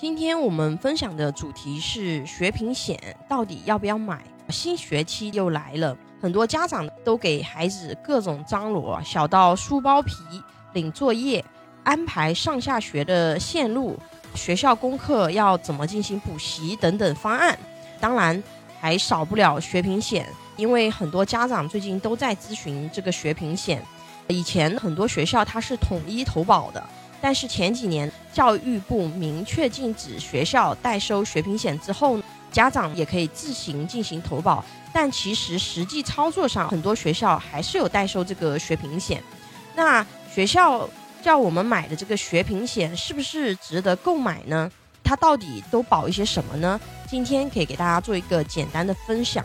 今天我们分享的主题是学平险到底要不要买？新学期又来了，很多家长都给孩子各种张罗，小到书包皮、领作业、安排上下学的线路、学校功课要怎么进行补习等等方案。当然，还少不了学平险，因为很多家长最近都在咨询这个学平险。以前很多学校它是统一投保的，但是前几年教育部明确禁止学校代收学平险之后，家长也可以自行进行投保。但其实实际操作上，很多学校还是有代收这个学平险。那学校叫我们买的这个学平险是不是值得购买呢？它到底都保一些什么呢？今天可以给大家做一个简单的分享。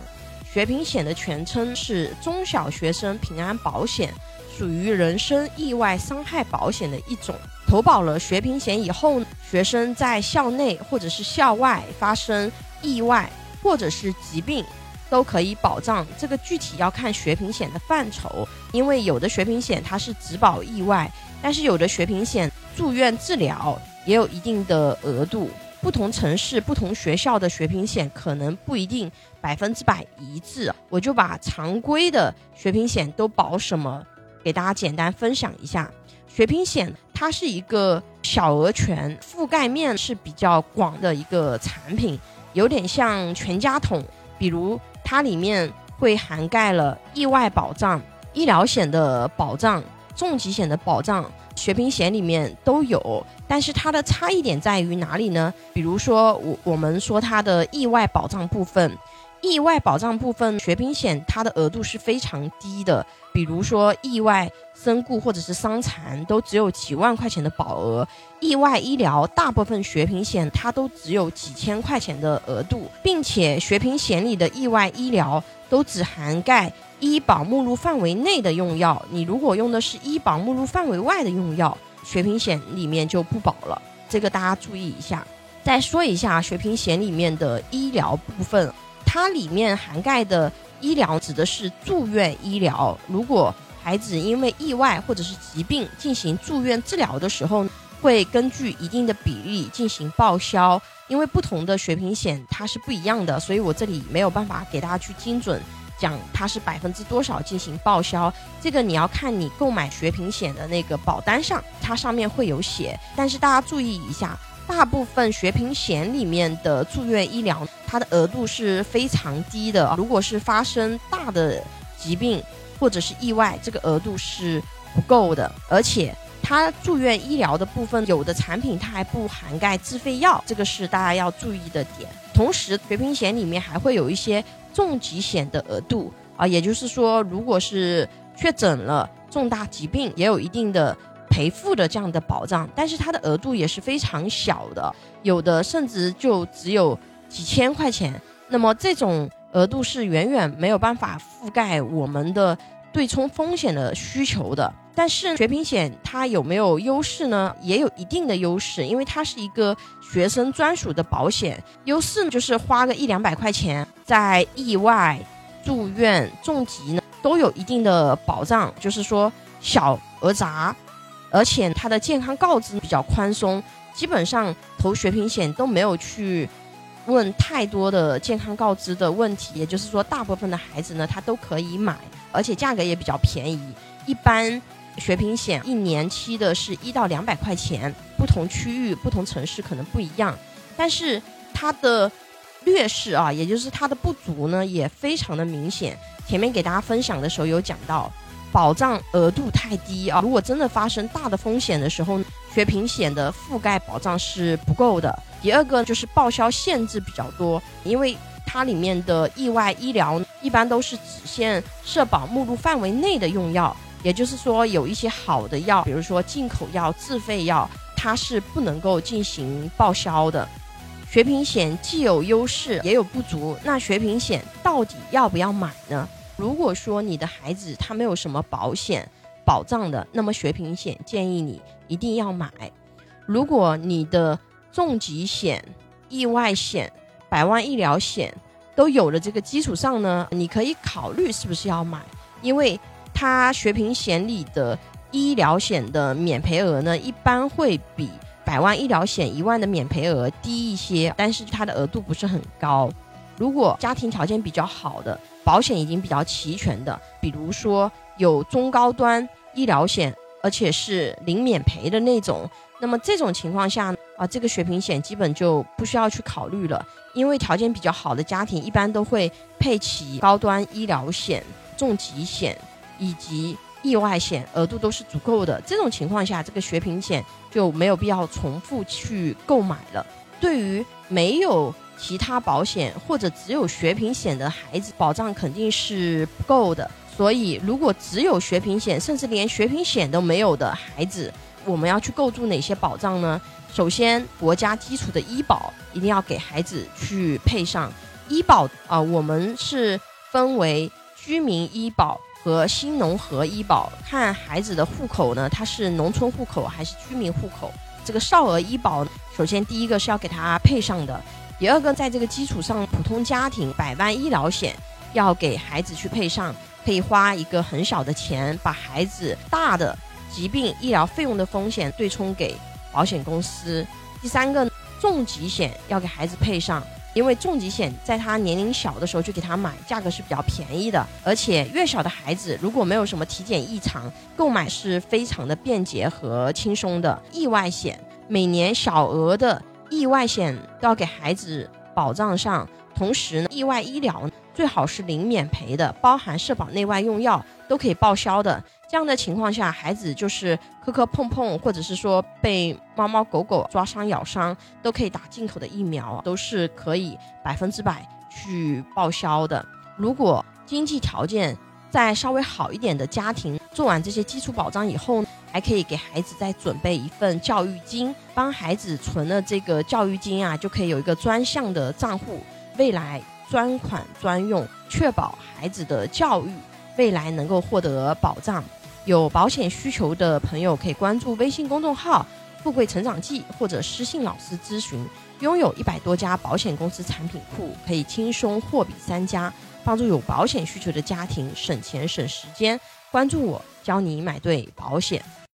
学平险的全称是中小学生平安保险。属于人身意外伤害保险的一种。投保了学平险以后，学生在校内或者是校外发生意外或者是疾病，都可以保障。这个具体要看学平险的范畴，因为有的学平险它是只保意外，但是有的学平险住院治疗也有一定的额度。不同城市、不同学校的学平险可能不一定百分之百一致。我就把常规的学平险都保什么？给大家简单分享一下，学平险它是一个小额权，覆盖面是比较广的一个产品，有点像全家桶。比如它里面会涵盖了意外保障、医疗险的保障、重疾险的保障，学平险里面都有。但是它的差异点在于哪里呢？比如说我我们说它的意外保障部分。意外保障部分，学平险它的额度是非常低的，比如说意外身故或者是伤残，都只有几万块钱的保额；意外医疗，大部分学平险它都只有几千块钱的额度，并且学平险里的意外医疗都只涵盖医保目录范围内的用药，你如果用的是医保目录范围外的用药，学平险里面就不保了，这个大家注意一下。再说一下学平险里面的医疗部分。它里面涵盖的医疗指的是住院医疗。如果孩子因为意外或者是疾病进行住院治疗的时候，会根据一定的比例进行报销。因为不同的学平险它是不一样的，所以我这里没有办法给大家去精准讲它是百分之多少进行报销。这个你要看你购买学平险的那个保单上，它上面会有写。但是大家注意一下。大部分学平险里面的住院医疗，它的额度是非常低的。如果是发生大的疾病或者是意外，这个额度是不够的。而且它住院医疗的部分，有的产品它还不涵盖自费药，这个是大家要注意的点。同时，学平险里面还会有一些重疾险的额度啊，也就是说，如果是确诊了重大疾病，也有一定的。赔付的这样的保障，但是它的额度也是非常小的，有的甚至就只有几千块钱。那么这种额度是远远没有办法覆盖我们的对冲风险的需求的。但是学平险它有没有优势呢？也有一定的优势，因为它是一个学生专属的保险。优势呢就是花个一两百块钱，在意外、住院、重疾呢都有一定的保障，就是说小额杂。而且它的健康告知比较宽松，基本上投学平险都没有去问太多的健康告知的问题，也就是说，大部分的孩子呢，他都可以买，而且价格也比较便宜。一般学平险一年期的是一到两百块钱，不同区域、不同城市可能不一样。但是它的劣势啊，也就是它的不足呢，也非常的明显。前面给大家分享的时候有讲到。保障额度太低啊！如果真的发生大的风险的时候，学平险的覆盖保障是不够的。第二个就是报销限制比较多，因为它里面的意外医疗一般都是只限社保目录范围内的用药，也就是说有一些好的药，比如说进口药、自费药，它是不能够进行报销的。学平险既有优势也有不足，那学平险到底要不要买呢？如果说你的孩子他没有什么保险保障的，那么学平险建议你一定要买。如果你的重疾险、意外险、百万医疗险都有了这个基础上呢，你可以考虑是不是要买，因为它学平险里的医疗险的免赔额呢，一般会比百万医疗险一万的免赔额低一些，但是它的额度不是很高。如果家庭条件比较好的，保险已经比较齐全的，比如说有中高端医疗险，而且是零免赔的那种，那么这种情况下啊，这个血平险基本就不需要去考虑了，因为条件比较好的家庭一般都会配齐高端医疗险、重疾险以及意外险，额度都是足够的。这种情况下，这个血贫险就没有必要重复去购买了。对于没有其他保险或者只有学平险的孩子，保障肯定是不够的。所以，如果只有学平险，甚至连学平险都没有的孩子，我们要去构筑哪些保障呢？首先，国家基础的医保一定要给孩子去配上。医保啊，我们是分为居民医保和新农合医保，看孩子的户口呢，他是农村户口还是居民户口。这个少儿医保，首先第一个是要给他配上的。第二个，在这个基础上，普通家庭百万医疗险要给孩子去配上，可以花一个很小的钱，把孩子大的疾病医疗费用的风险对冲给保险公司。第三个，重疾险要给孩子配上，因为重疾险在他年龄小的时候就给他买，价格是比较便宜的，而且越小的孩子如果没有什么体检异常，购买是非常的便捷和轻松的。意外险每年小额的。意外险要给孩子保障上，同时呢，意外医疗最好是零免赔的，包含社保内外用药都可以报销的。这样的情况下，孩子就是磕磕碰碰，或者是说被猫猫狗狗抓伤咬伤，都可以打进口的疫苗，都是可以百分之百去报销的。如果经济条件再稍微好一点的家庭，做完这些基础保障以后。还可以给孩子再准备一份教育金，帮孩子存了这个教育金啊，就可以有一个专项的账户，未来专款专用，确保孩子的教育未来能够获得保障。有保险需求的朋友可以关注微信公众号“富贵成长记”或者私信老师咨询。拥有一百多家保险公司产品库，可以轻松货比三家，帮助有保险需求的家庭省钱省时间。关注我，教你买对保险。